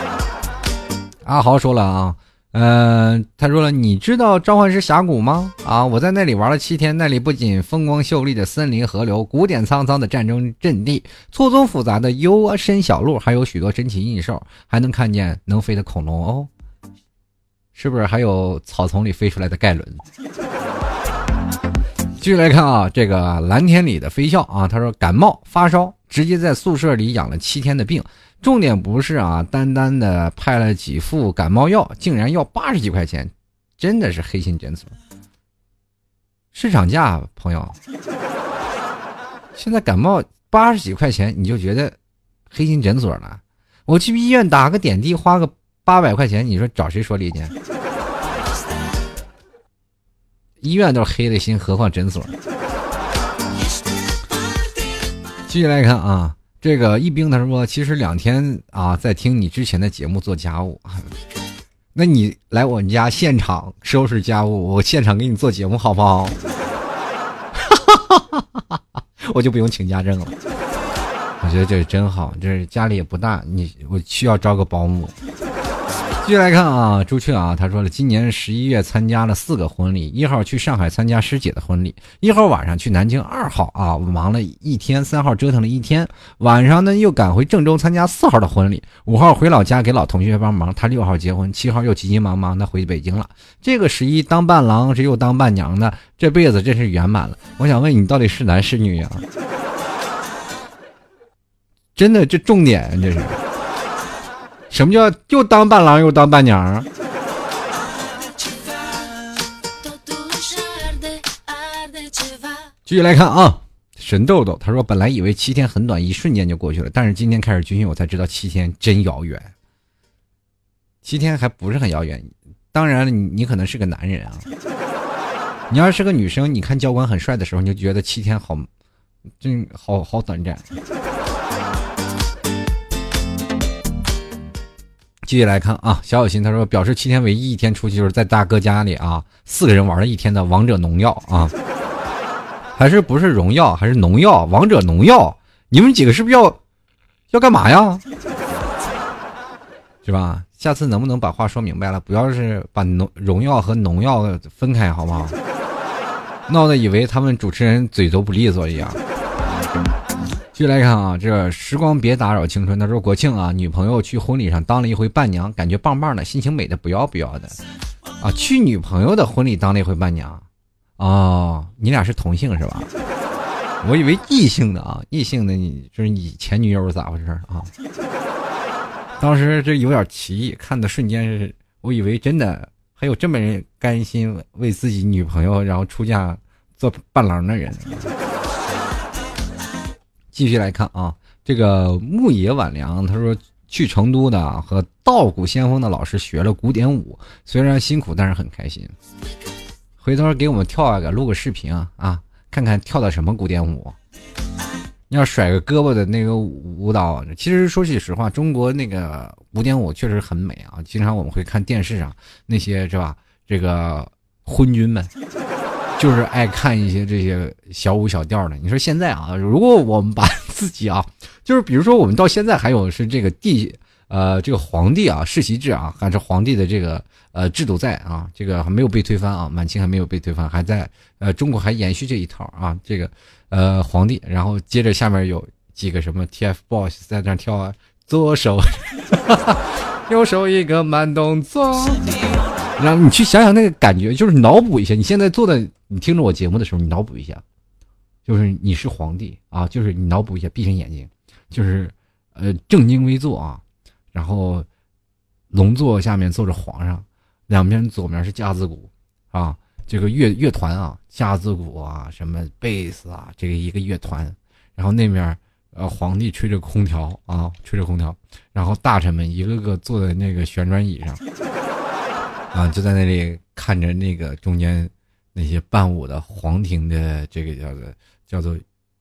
<laughs> 阿豪说了啊，嗯，他说了，你知道召唤师峡谷吗？啊，我在那里玩了七天，那里不仅风光秀丽的森林、河流，古典沧桑的战争阵地，错综复杂的幽深小路，还有许多珍奇异兽，还能看见能飞的恐龙哦。是不是还有草丛里飞出来的盖伦？继续来看啊，这个蓝天里的飞笑啊，他说感冒发烧，直接在宿舍里养了七天的病。重点不是啊，单单的派了几副感冒药，竟然要八十几块钱，真的是黑心诊所。市场价，朋友，现在感冒八十几块钱，你就觉得黑心诊所了？我去医院打个点滴，花个八百块钱，你说找谁说理去？医院都是黑的心，何况诊所？继续来看啊，这个一兵他说，其实两天啊，在听你之前的节目做家务，<laughs> 那你来我们家现场收拾家务，我现场给你做节目好不好？<laughs> 我就不用请家政了。我觉得这真好，这家里也不大，你我需要招个保姆。继续来看啊，朱雀啊，他说了，今年十一月参加了四个婚礼，一号去上海参加师姐的婚礼，一号晚上去南京，二号啊忙了一天，三号折腾了一天，晚上呢又赶回郑州参加四号的婚礼，五号回老家给老同学帮忙，他六号结婚，七号又急急忙忙的回北京了。这个十一当伴郎，这又当伴娘的，这辈子真是圆满了。我想问你，到底是男是女啊？<laughs> 真的，这重点这是。什么叫又当伴郎又当伴娘？继续来看啊，神豆豆他说：“本来以为七天很短，一瞬间就过去了，但是今天开始军训，我才知道七天真遥远。七天还不是很遥远，当然了，你你可能是个男人啊。你要是个女生，你看教官很帅的时候，你就觉得七天好，真好好短暂。”继续来看啊，小小心他说表示七天唯一一天出去就是在大哥家里啊，四个人玩了一天的王者农药啊，<laughs> 还是不是荣耀还是农药？王者农药，你们几个是不是要要干嘛呀？是吧？下次能不能把话说明白了？不要是把农荣耀和农药分开好不好？闹得以为他们主持人嘴都不利索一样。继续来看啊，这时光别打扰青春。他说国庆啊，女朋友去婚礼上当了一回伴娘，感觉棒棒的，心情美的不要不要的。啊，去女朋友的婚礼当了一回伴娘，哦，你俩是同性是吧？我以为异性的啊，异性的你就是你前女友咋回事啊？当时这有点奇异，看的瞬间是，我以为真的还有这么人甘心为自己女朋友然后出嫁做伴郎的人。继续来看啊，这个牧野晚凉他说去成都的和稻谷先锋的老师学了古典舞，虽然辛苦，但是很开心。回头给我们跳一个，录个视频啊啊，看看跳的什么古典舞。要甩个胳膊的那个舞蹈，其实说句实话，中国那个古典舞确实很美啊。经常我们会看电视上那些是吧？这个昏君们。就是爱看一些这些小舞小调的。你说现在啊，如果我们把自己啊，<laughs> 就是比如说我们到现在还有是这个帝，呃，这个皇帝啊，世袭制啊，还是皇帝的这个呃制度在啊，这个还没有被推翻啊，满清还没有被推翻，还在呃中国还延续这一套啊，这个呃皇帝，然后接着下面有几个什么 TFBOYS 在那跳啊，左手，<laughs> 右手一个慢动作，然后你去想想那个感觉，就是脑补一下，你现在坐在你听着我节目的时候，你脑补一下，就是你是皇帝啊，就是你脑补一下，闭上眼睛，就是呃正襟危坐啊。然后，龙座下面坐着皇上，两边左面是架子鼓，啊，这个乐乐团啊，架子鼓啊，什么贝斯啊，这个一个乐团。然后那面，呃，皇帝吹着空调啊，吹着空调。然后大臣们一个个坐在那个旋转椅上，啊，就在那里看着那个中间那些伴舞的皇庭的这个叫做叫做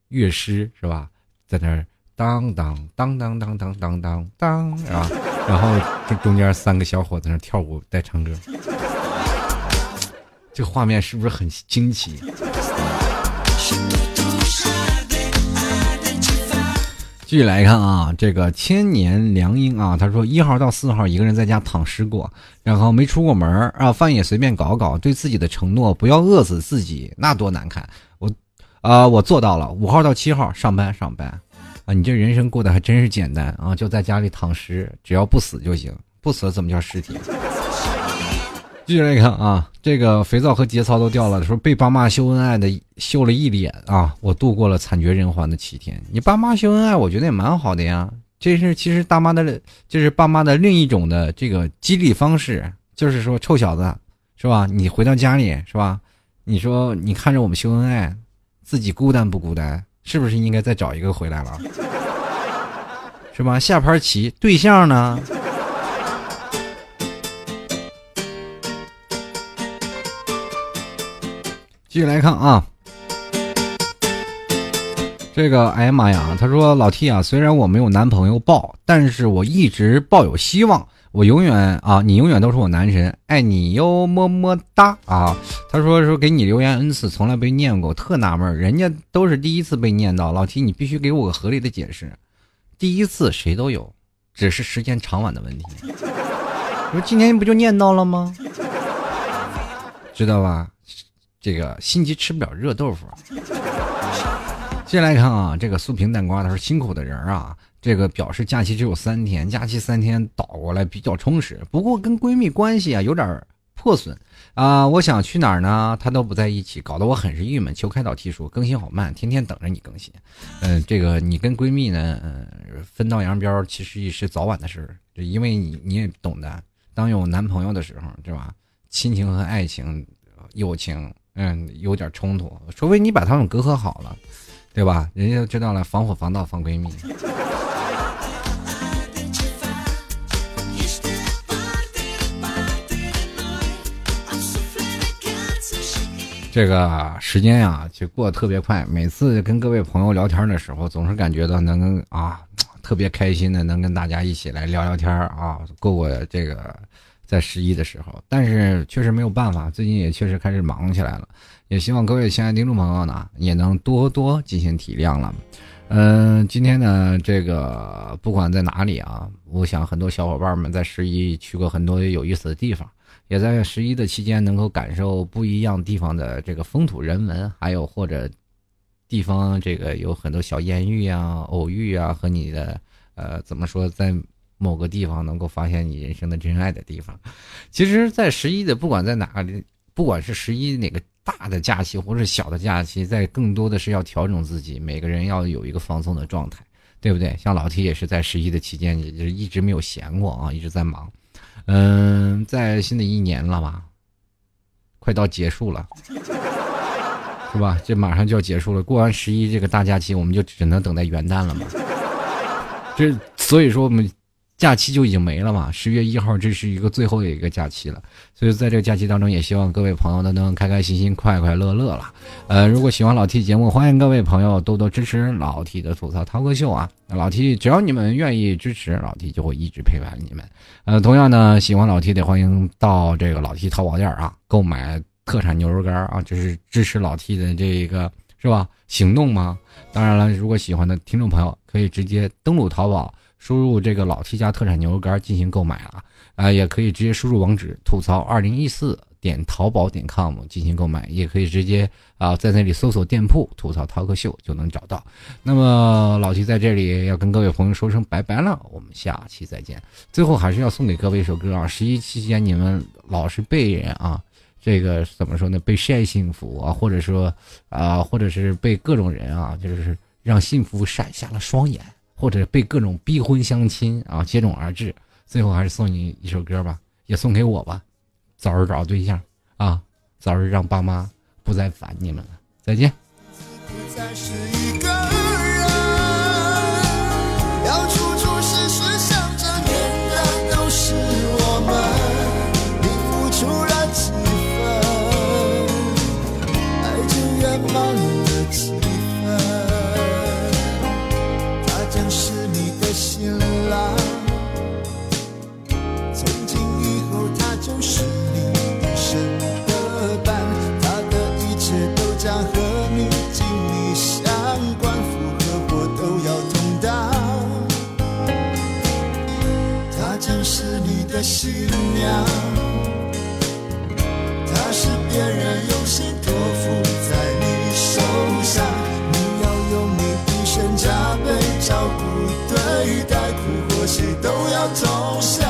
乐师是吧，在那儿。当当当当当当当当当啊！然后这中间三个小伙子那跳舞带唱歌，这画面是不是很惊奇？继续来看啊，这个千年良英啊，他说一号到四号一个人在家躺尸过，然后没出过门啊，饭也随便搞搞，对自己的承诺不要饿死自己，那多难看！我啊，我做到了。五号到七号上班上班。啊，你这人生过得还真是简单啊！就在家里躺尸，<laughs> 只要不死就行，不死怎么叫尸体？继续来看啊，这个肥皂和节操都掉了，说被爸妈秀恩爱的秀了一脸啊，我度过了惨绝人寰的七天。你爸妈秀恩爱，我觉得也蛮好的呀。这是其实大妈的，就是爸妈的另一种的这个激励方式，就是说臭小子，是吧？你回到家里是吧？你说你看着我们秀恩爱，自己孤单不孤单？是不是应该再找一个回来了？是吧？下盘棋对象呢？继续来看啊，这个哎呀妈呀！他说老 T 啊，虽然我没有男朋友抱，但是我一直抱有希望。我永远啊，你永远都是我男神，爱你哟，么么哒啊！他说说给你留言 n 次，从来没念过，特纳闷，人家都是第一次被念到，老 T，你必须给我个合理的解释。第一次谁都有，只是时间长晚的问题。<laughs> 我今天不就念到了吗？知道吧？这个心急吃不了热豆腐。<laughs> 接下来看啊，这个素平蛋瓜，他说辛苦的人啊。这个表示假期只有三天，假期三天倒过来比较充实。不过跟闺蜜关系啊有点破损啊，我想去哪儿呢，她都不在一起，搞得我很是郁闷。求开导提出更新好慢，天天等着你更新。嗯，这个你跟闺蜜呢，嗯，分道扬镳其实也是早晚的事儿，因为你你也懂得，当有男朋友的时候，对吧？亲情和爱情、友情，嗯，有点冲突，除非你把他们隔阂好了，对吧？人家知道了，防火防盗防闺蜜。这个时间呀，就过得特别快。每次跟各位朋友聊天的时候，总是感觉到能啊，特别开心的，能跟大家一起来聊聊天啊，过过这个在十一的时候。但是确实没有办法，最近也确实开始忙起来了。也希望各位亲爱的听众朋友呢，也能多多进行体谅了。嗯，今天呢，这个不管在哪里啊，我想很多小伙伴们在十一去过很多有意思的地方。也在十一的期间，能够感受不一样地方的这个风土人文，还有或者地方这个有很多小艳遇啊、偶遇啊，和你的呃怎么说，在某个地方能够发现你人生的真爱的地方。其实，在十一的不管在哪里，不管是十一哪个大的假期或者小的假期，在更多的是要调整自己，每个人要有一个放松的状态，对不对？像老 T 也是在十一的期间，也就是一直没有闲过啊，一直在忙。嗯，在新的一年了吧，快到结束了，是吧？这马上就要结束了。过完十一这个大假期，我们就只能等待元旦了嘛。这所以说我们。假期就已经没了嘛？十月一号，这是一个最后的一个假期了，所以在这个假期当中，也希望各位朋友都能开开心心、快快乐乐了。呃，如果喜欢老 T 节目，欢迎各位朋友多多支持老 T 的吐槽涛哥秀啊！老 T 只要你们愿意支持，老 T 就会一直陪伴你们。呃，同样呢，喜欢老 T 的，欢迎到这个老 T 淘宝店啊，购买特产牛肉干啊，这是支持老 T 的这一个是吧？行动吗？当然了，如果喜欢的听众朋友，可以直接登录淘宝。输入这个老 T 家特产牛肉干进行购买啊，啊，也可以直接输入网址吐槽二零一四点淘宝点 com 进行购买，也可以直接啊在那里搜索店铺吐槽淘客秀就能找到。那么老 T 在这里要跟各位朋友说声拜拜了，我们下期再见。最后还是要送给各位一首歌啊，十一期间你们老是被人啊。这个怎么说呢？被晒幸福啊，或者说啊，或者是被各种人啊，就是让幸福闪瞎了双眼，或者被各种逼婚相亲啊接踵而至。最后还是送你一首歌吧，也送给我吧，早日找对象啊，早日让爸妈不再烦你们了。再见。是你的新娘，她是别人用心托付在你手上，你要用你一生加倍照顾对待，苦或喜都要同享，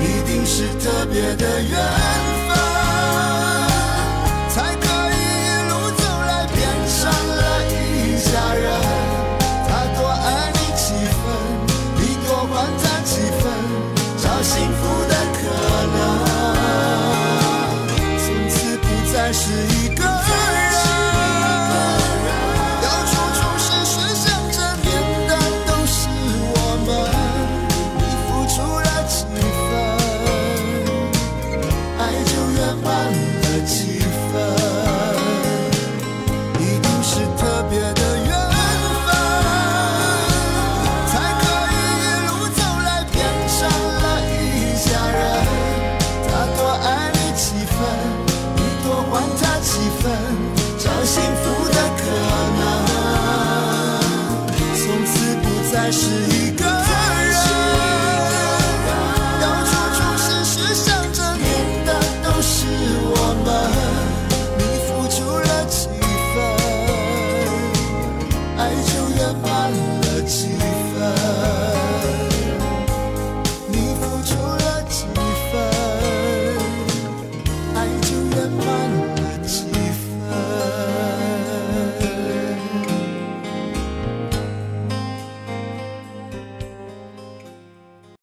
一定是特别的缘。